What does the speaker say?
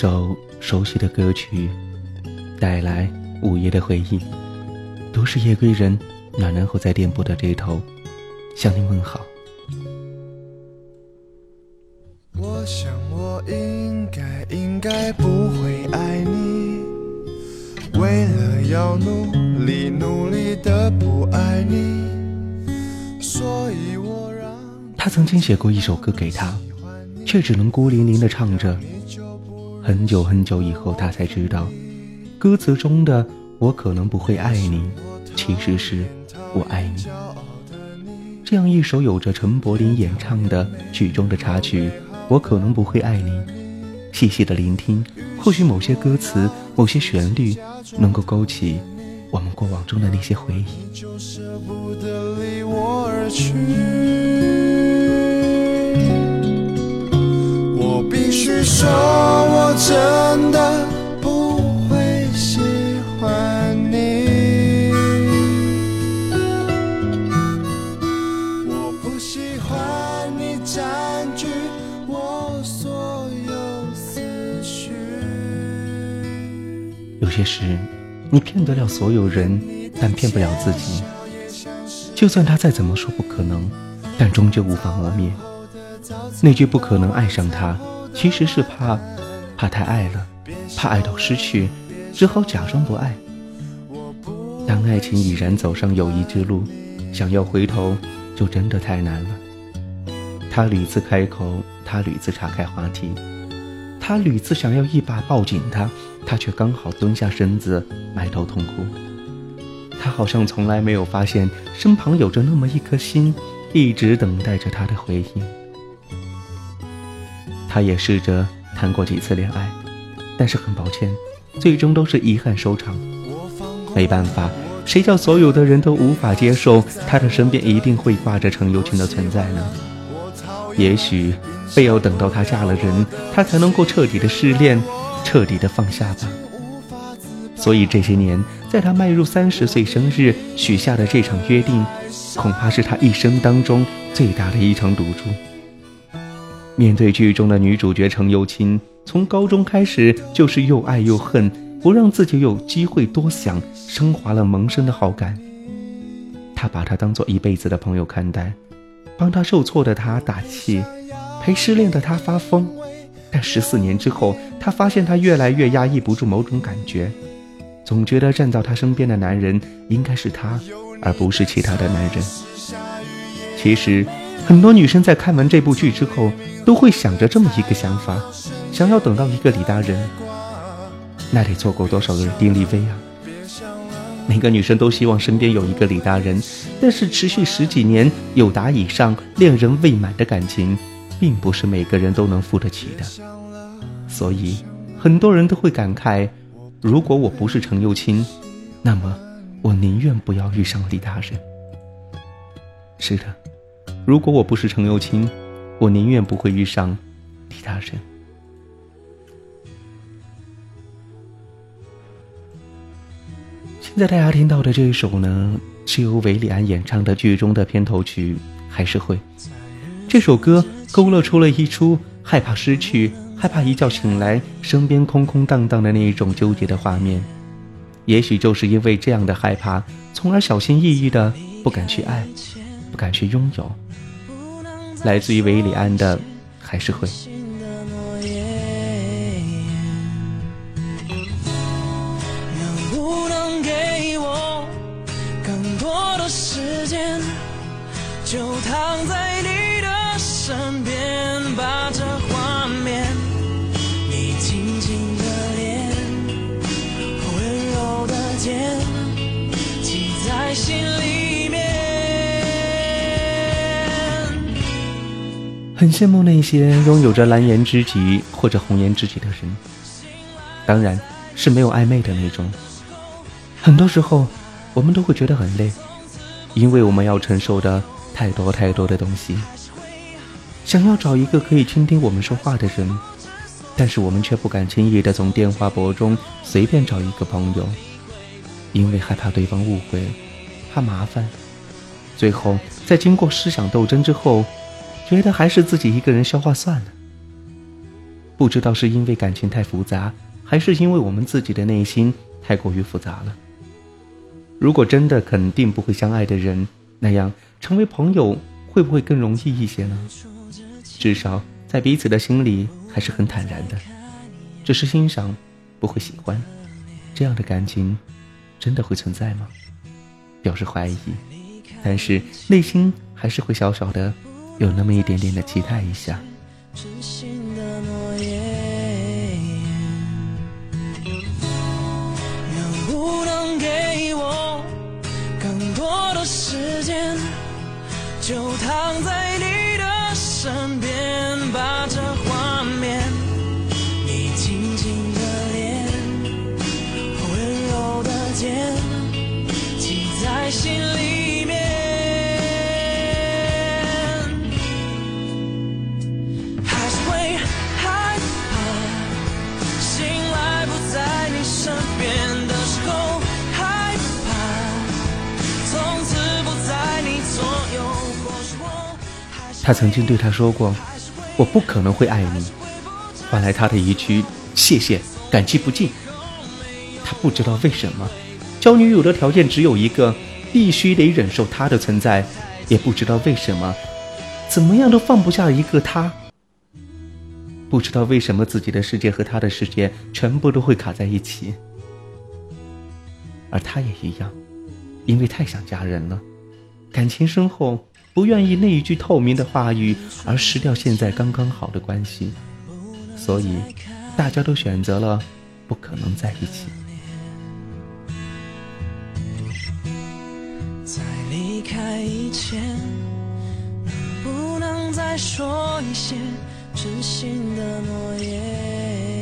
首熟悉的歌曲，带来午夜的回忆。都是夜归人，暖男后在电波的这头向您问好。我想我应该应该不会爱你，为了要努力努力的不爱你，所以我让他曾经写过一首歌给他，却只能孤零零的唱着。很久很久以后，他才知道，歌词中的“我可能不会爱你”，其实是我爱你。这样一首有着陈柏霖演唱的曲中的插曲，“我可能不会爱你”，细细的聆听，或许某些歌词、某些旋律，能够勾起我们过往中的那些回忆。我喜欢你占据我所有思绪。有些事，你骗得了所有人，但骗不了自己。就算他再怎么说不可能，但终究无法磨灭。那句不可能爱上他，其实是怕。怕太爱了，怕爱到失去，只好假装不爱。当爱情已然走上友谊之路，想要回头就真的太难了。他屡次开口，他屡次岔开话题，他屡次想要一把抱紧他，他却刚好蹲下身子埋头痛哭。他好像从来没有发现身旁有着那么一颗心，一直等待着他的回应。他也试着。谈过几次恋爱，但是很抱歉，最终都是遗憾收场。没办法，谁叫所有的人都无法接受他的身边一定会挂着程又青的存在呢？也许非要等到她嫁了人，她才能够彻底的失恋，彻底的放下吧。所以这些年，在她迈入三十岁生日许下的这场约定，恐怕是她一生当中最大的一场赌注。面对剧中的女主角程又青，从高中开始就是又爱又恨，不让自己有机会多想，升华了萌生的好感。他把她当做一辈子的朋友看待，帮他受挫的他打气，陪失恋的他发疯。但十四年之后，他发现他越来越压抑不住某种感觉，总觉得站在他身边的男人应该是他，而不是其他的男人。其实。很多女生在看完这部剧之后，都会想着这么一个想法：想要等到一个李大人，那得错过多少个丁立威啊！每个女生都希望身边有一个李大人，但是持续十几年有达以上恋人未满的感情，并不是每个人都能付得起的。所以，很多人都会感慨：如果我不是程又青，那么我宁愿不要遇上李大人。是的。如果我不是程又青，我宁愿不会遇上李大人。现在大家听到的这一首呢，是由韦礼安演唱的剧中的片头曲，还是会。这首歌勾勒出了一出害怕失去、害怕一觉醒来身边空空荡荡的那一种纠结的画面。也许就是因为这样的害怕，从而小心翼翼的不敢去爱，不敢去拥有。来自于维里安的，还是会。时间，就躺在你的身边，把这画面，你轻轻的脸，温柔的肩，记在心里面。很羡慕那些拥有着蓝颜知己或者红颜知己的人，当然是没有暧昧的那种。很多时候，我们都会觉得很累，因为我们要承受的太多太多的东西。想要找一个可以倾听我们说话的人，但是我们却不敢轻易的从电话簿中随便找一个朋友，因为害怕对方误会，怕麻烦。最后，在经过思想斗争之后。觉得还是自己一个人消化算了。不知道是因为感情太复杂，还是因为我们自己的内心太过于复杂了。如果真的肯定不会相爱的人，那样成为朋友会不会更容易一些呢？至少在彼此的心里还是很坦然的，只是欣赏，不会喜欢。这样的感情，真的会存在吗？表示怀疑，但是内心还是会小小的有那么一点点的期待一下。就把这画面，你轻轻的脸，温柔的肩，记在心里面。还是会害怕，醒来不在你身边的时候，害怕，从此不在你左右。或是我他曾经对他说过：“我不可能会爱你。”换来他的一句“谢谢，感激不尽。”他不知道为什么，交女友的条件只有一个，必须得忍受他的存在。也不知道为什么，怎么样都放不下一个他。不知道为什么自己的世界和他的世界全部都会卡在一起。而他也一样，因为太想家人了，感情深厚。不愿意那一句透明的话语而失掉现在刚刚好的关系，所以大家都选择了不可能在一起。在离开以前，能不能再说一些真心的诺言？